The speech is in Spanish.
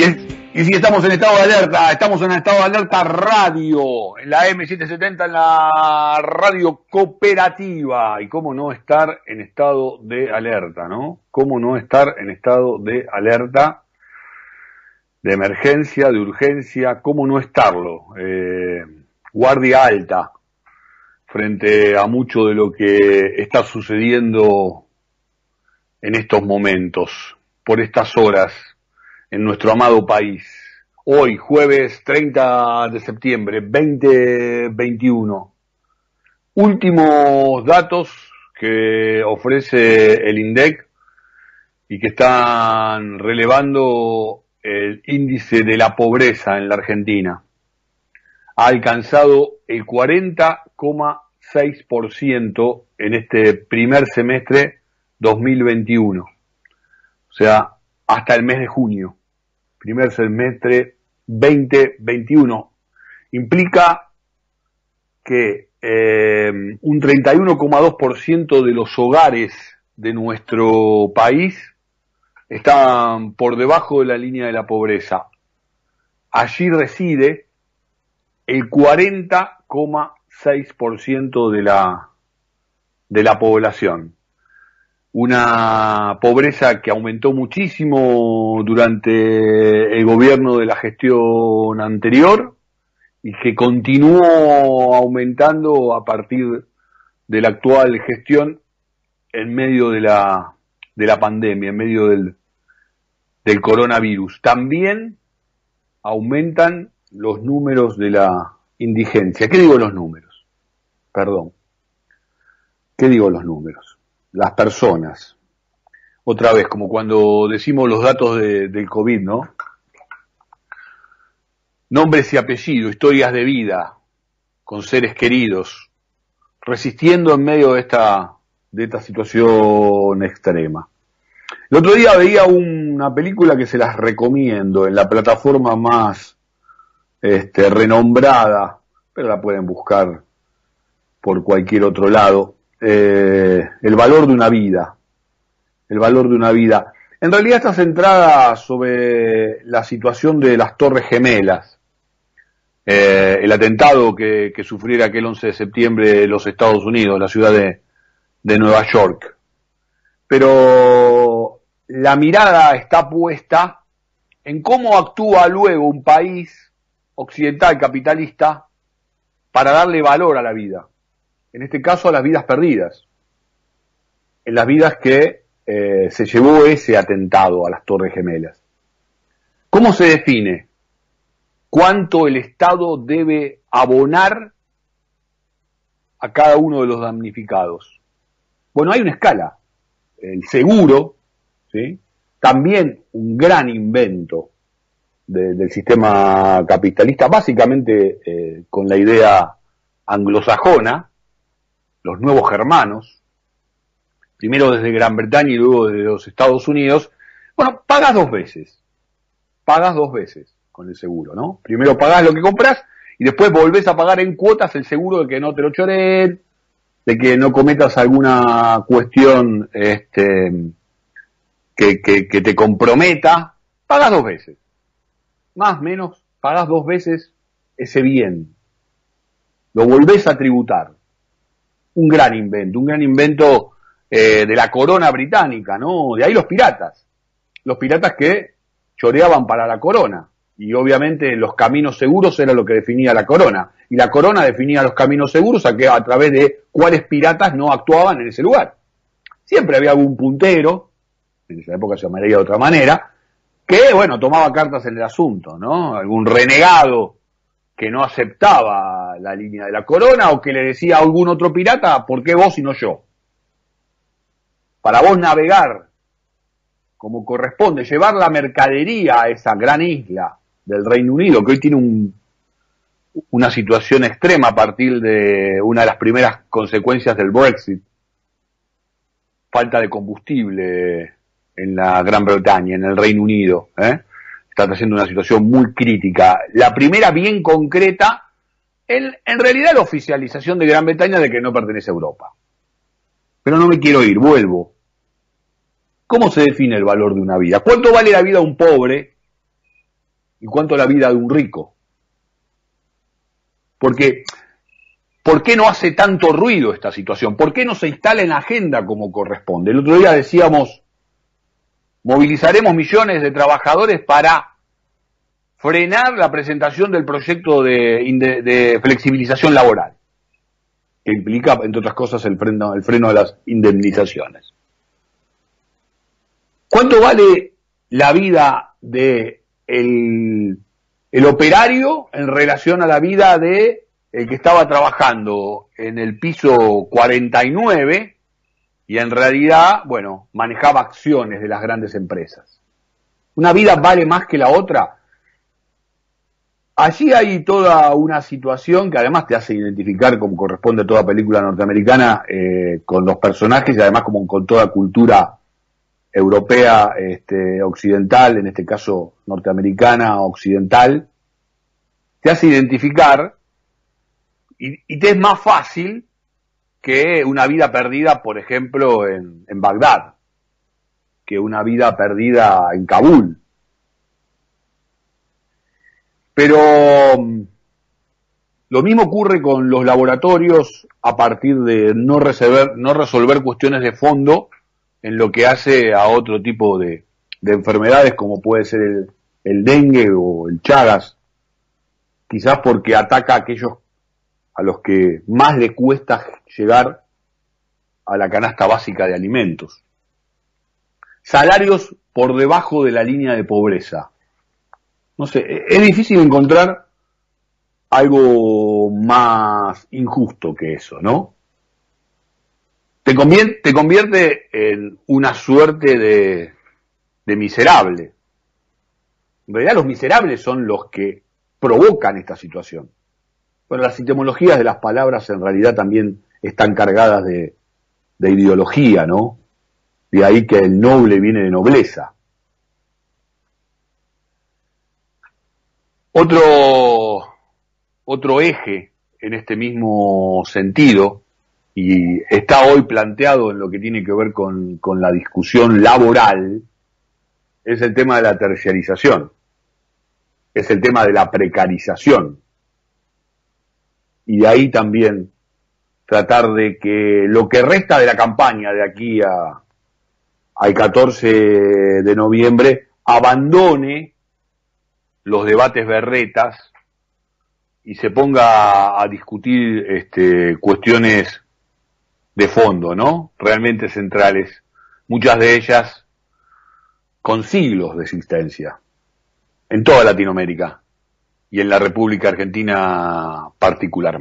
Y, si estamos en estado de alerta, estamos en estado de alerta radio, en la M770, en la radio cooperativa. Y cómo no estar en estado de alerta, ¿no? Cómo no estar en estado de alerta, de emergencia, de urgencia, cómo no estarlo. Eh, guardia alta frente a mucho de lo que está sucediendo en estos momentos, por estas horas en nuestro amado país. Hoy, jueves 30 de septiembre 2021. Últimos datos que ofrece el INDEC y que están relevando el índice de la pobreza en la Argentina. Ha alcanzado el 40,6% en este primer semestre 2021. O sea, hasta el mes de junio primer semestre 2021. Implica que eh, un 31,2% de los hogares de nuestro país están por debajo de la línea de la pobreza. Allí reside el 40,6% de la, de la población una pobreza que aumentó muchísimo durante el gobierno de la gestión anterior y que continuó aumentando a partir de la actual gestión en medio de la, de la pandemia, en medio del, del coronavirus. También aumentan los números de la indigencia. ¿Qué digo los números? Perdón. ¿Qué digo los números? Las personas. Otra vez, como cuando decimos los datos de, del COVID, ¿no? Nombres y apellidos, historias de vida, con seres queridos, resistiendo en medio de esta, de esta situación extrema. El otro día veía una película que se las recomiendo en la plataforma más este, renombrada, pero la pueden buscar por cualquier otro lado, eh, el valor de una vida, el valor de una vida. En realidad está centrada sobre la situación de las Torres Gemelas, eh, el atentado que, sufriera aquel 11 de septiembre los Estados Unidos, la ciudad de Nueva York. Pero la mirada está puesta en cómo actúa luego un país occidental capitalista para darle valor a la vida en este caso a las vidas perdidas, en las vidas que eh, se llevó ese atentado a las Torres Gemelas. ¿Cómo se define cuánto el Estado debe abonar a cada uno de los damnificados? Bueno, hay una escala. El seguro, ¿sí? también un gran invento del sistema capitalista, básicamente eh, con la idea anglosajona, los nuevos germanos, primero desde Gran Bretaña y luego desde los Estados Unidos, bueno, pagas dos veces, pagas dos veces con el seguro, ¿no? Primero pagas lo que compras y después volvés a pagar en cuotas el seguro de que no te lo choren, de que no cometas alguna cuestión este, que, te comprometa, pagas dos veces. Más, menos, pagas dos veces ese bien. Lo volvés a tributar un gran invento, un gran invento eh, de la corona británica, ¿no? De ahí los piratas, los piratas que choreaban para la corona. Y obviamente los caminos seguros era lo que definía la corona. Y la corona definía los caminos seguros a, que, a través de cuáles piratas no actuaban en ese lugar. Siempre había algún puntero, en esa época se llamaría de otra manera, que, bueno, tomaba cartas en el asunto, ¿no? Algún renegado que no aceptaba la línea de la corona o que le decía a algún otro pirata, ¿por qué vos y no yo? Para vos navegar como corresponde, llevar la mercadería a esa gran isla del Reino Unido, que hoy tiene un, una situación extrema a partir de una de las primeras consecuencias del Brexit, falta de combustible en la Gran Bretaña, en el Reino Unido. ¿eh? está trayendo una situación muy crítica. La primera bien concreta, en, realidad la oficialización de Gran Bretaña de que no pertenece a Europa. Pero no me quiero ir, vuelvo. ¿Cómo se define el valor de una vida? ¿Cuánto vale la vida de un pobre y cuánto la vida de un rico. Porque, ¿por qué no hace tanto ruido esta situación? ¿Por qué no se instala en la agenda como corresponde? El otro día decíamos, movilizaremos millones de trabajadores para frenar la presentación del proyecto de, flexibilización laboral, que implica, entre otras cosas, el freno, el freno de las indemnizaciones. ¿Cuánto vale la vida de el, operario en relación a la vida de el que estaba trabajando en el piso 49 y en realidad, bueno, manejaba acciones de las grandes empresas. ¿Una vida vale más que la otra? Allí hay toda una situación que además te hace identificar, como corresponde a toda película norteamericana, eh, con los personajes y además como con toda cultura europea, este, occidental, en este caso norteamericana, occidental, te hace identificar y, te es más fácil que una vida perdida, por ejemplo, en, en Bagdad, que una vida perdida en Kabul. Pero mm, lo mismo ocurre con los laboratorios a partir de no resolver, no resolver cuestiones de fondo en lo que hace a otro tipo de, enfermedades como puede ser el, el, dengue o el chagas, quizás porque ataca a aquellos a los que más le cuesta llegar a la canasta básica de alimentos. Salarios por debajo de la línea de pobreza. No sé, e-, es difícil encontrar algo más injusto que eso, ¿no? te convierte, te convierte en una suerte de, de miserable. En realidad los miserables son los que provocan esta situación. Bueno, las etimologías de las palabras en realidad también están cargadas de, de ideología, ¿no? De ahí que el noble viene de nobleza. Otro, otro eje en este mismo sentido y está hoy planteado en lo que tiene que ver con, con la discusión laboral, es el tema de la terciarización, es el tema de la precarización. Y ahí también tratar de que lo que resta de la campaña de aquí a, al 14 de noviembre abandone los debates berretas y se ponga a discutir este, cuestiones de fondo, ¿no? Realmente centrales, muchas de ellas con siglos de existencia, en toda Latinoamérica y en la República Argentina particularmente.